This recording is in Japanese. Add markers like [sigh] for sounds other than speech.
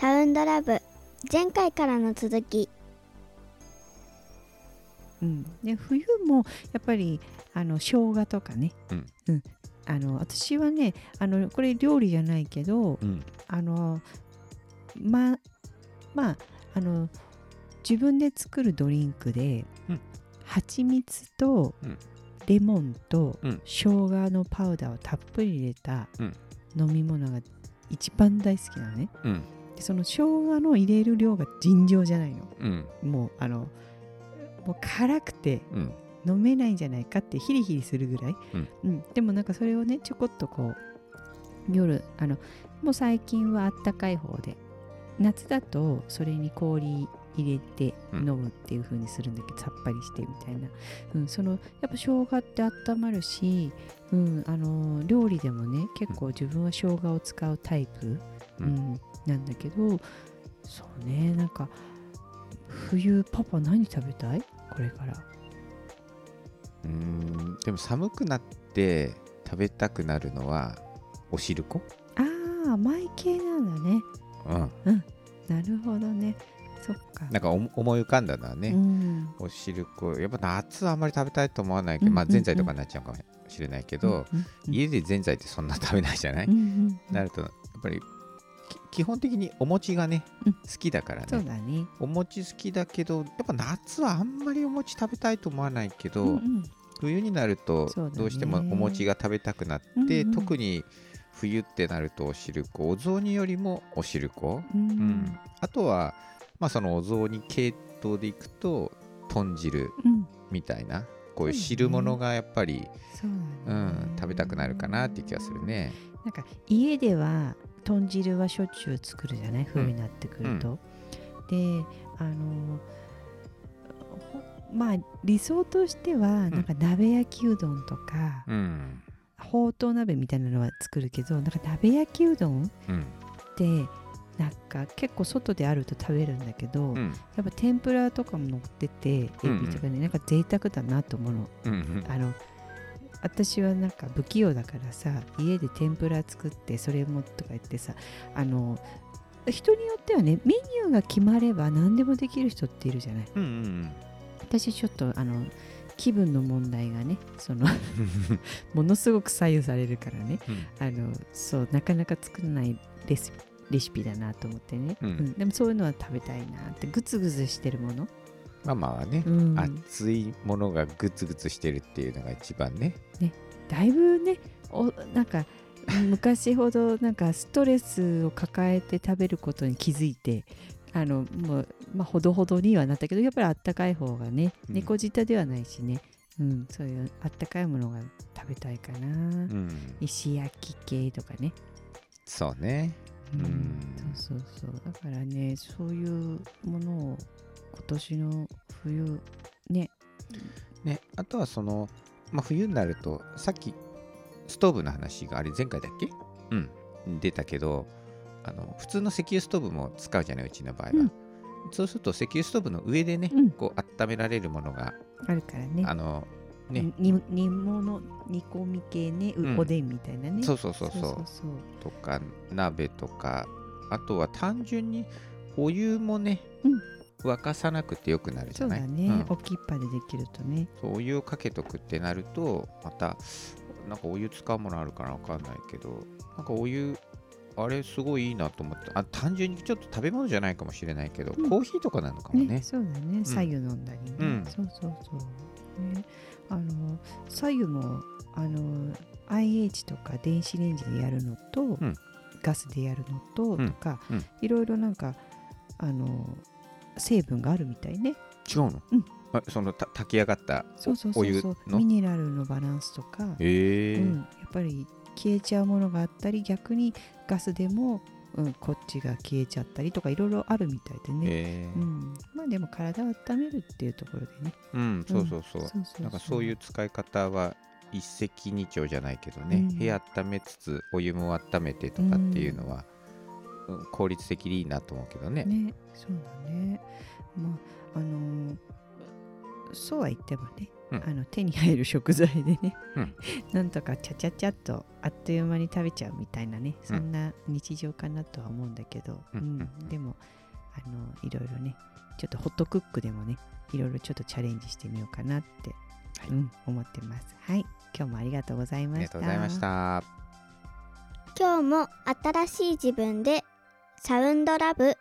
サウンドラブ。前回からの続き。うん、で冬もやっぱりあの生姜とかね、うん。あの私はねあのこれ料理じゃないけどうん。あのままああの自分で作るドリンクで、うん。蜂蜜とうん。レモンとうん。生姜のパウダーをたっぷり入れたうん。飲み物が一番大好きなのね。うんでその生姜の入れる量が尋常じゃないの。うん。もうあのもう辛くてうん。飲めないんじゃないかってヒリヒリするぐらい、うん。うん。でもなんかそれをねちょこっとこう夜あのもう最近はあったかい方で夏だとそれに氷入れてうん。飲むっていう風にするんだけど、さっぱりしてみたいな、うん、そのやっぱ生姜って温まるし、うん、あの料理でもね結構自分は生姜を使うタイプ、ううんんなんだけどそうねなんか冬パパ何食べたい？これから。うーんでも寒くなって食べたくなるのはおしるこああ甘い系なんだね。うん。なるほどね。そっか。なんかお思い浮かんだのはね、うん。おしるこやっぱ夏はあんまり食べたいと思わないけど、まあうんうんうんぜんざいとかになっちゃうかもしれないけど、うんうん家でぜんざいってそんな食べないじゃない、うんうんなるとやっぱりき基本的にお餅がね、うん。好きだからそうねだね。お餅好きだけどやっぱ夏はあんまりお餅食べたいと思わないけど、うんうん。冬になるとどうしてもお餅が食べたくなって、うんうん。特に冬ってなるとおしるこお雑煮よりもおしるこ、ううん。んあとは、まあ、そのお雑煮系統でいくと豚汁うん。みたいなこういうそうだね。汁物がやっぱり、そうん、食べたくなるかなっていう気がするね。なんか家では豚汁はしょっちゅう作るじゃない？冬になってくると、であのほまあ理想としてはなんか鍋焼きうどんとか、うん。ほうとう鍋みたいなのは作るけどなんか鍋焼きうどんうん。ってなんか結構外であると食べるんだけど、うん。やっぱ天ぷらとかも乗っててエビとかね、なんか贅沢だなと思うの。うんうん。あの私はなんか不器用だからさ家で天ぷら作ってそれもとか言ってさあの人によってはねメニューが決まれば何でもできる人っているじゃない。うんうん私ちょっとあの気分の問題がねその [laughs] ものすごく左右されるからね。うん。あのそうなかなか作らないレシレシピだなと思ってね、うん。でもそういうのは食べたいなってグツグツしてるもの、ママはね、うん、熱いものがグツグツしてるっていうのが一番ね。だいぶねおなんか昔ほどなんかストレスを抱えて食べることに気づいてあのもう、まあ、ほどほどにはなったけどやっぱりあったかい方がねうん。猫舌ではないしね、うん、そういうあったかいものが食べたいかな、うん、石焼き系とかね、そうね。うんうん。そうそうそう。だからねそういうものを今年の冬ね。ね、あとはその、まあ、冬になると、さっきストーブの話があれ前回だっけ？うん、出たけど、あの普通の石油ストーブも使うじゃない、うちの場合は。うん。そうすると石油ストーブの上でね、うん。こう温められるものが、あるからね。あのね、に煮物煮込み系ね、ううん。おでんみたいなね。そうそうそう。そうそうそう。とか鍋とかあとは単純にお湯もね、うん沸かさなくてよくなるじゃない？そうだね、うん。おきっぱでできるとね。そうお湯をかけとくってなるとまたなんかお湯使うものあるかなわかんないけどなんかお湯あれすごいいいなと思ってあ単純にちょっと食べ物じゃないかもしれないけど、うん。コーヒーとかなのかもね。ねそうだね。左右飲んだりね、うん。そうそうそう。ね。あの左右もあの IH とか電子レンジでやるのと、ん。ガスでやるのと、うん。とか、うん。いろいろなんかあの成分があるみたいね。違うの、うん。あそのた炊き上がったそうそうそうそう。の？ミネラルのバランスとか、へえ。うん、やっぱり消えちゃうものがあったり逆にガスでも、うん、こっちが消えちゃったりとかいろいろあるみたいでね、へーうん、まあでも体を温めるっていうところでね。うんそうそうそう、そうそうなんかそういう使い方は一石二鳥じゃないけどね、うん。部屋温めつつお湯も温めてとかっていうのは、うん効率的でいいなと思うけどね。ねそうだね。まああのーそうは言ってもねうん。あの手に入る食材でね、うん。[laughs] なんとかちゃちゃちゃっとあっという間に食べちゃうみたいなねそんな日常かなとは思うんだけど、うんうんうん。でもあのいろいろねちょっとホットクックでもねいろいろちょっとチャレンジしてみようかなって、はい。うん、思ってます。はい。今日もありがとうございあました。りがとうございました。今日も新しい自分でサウンドラブ。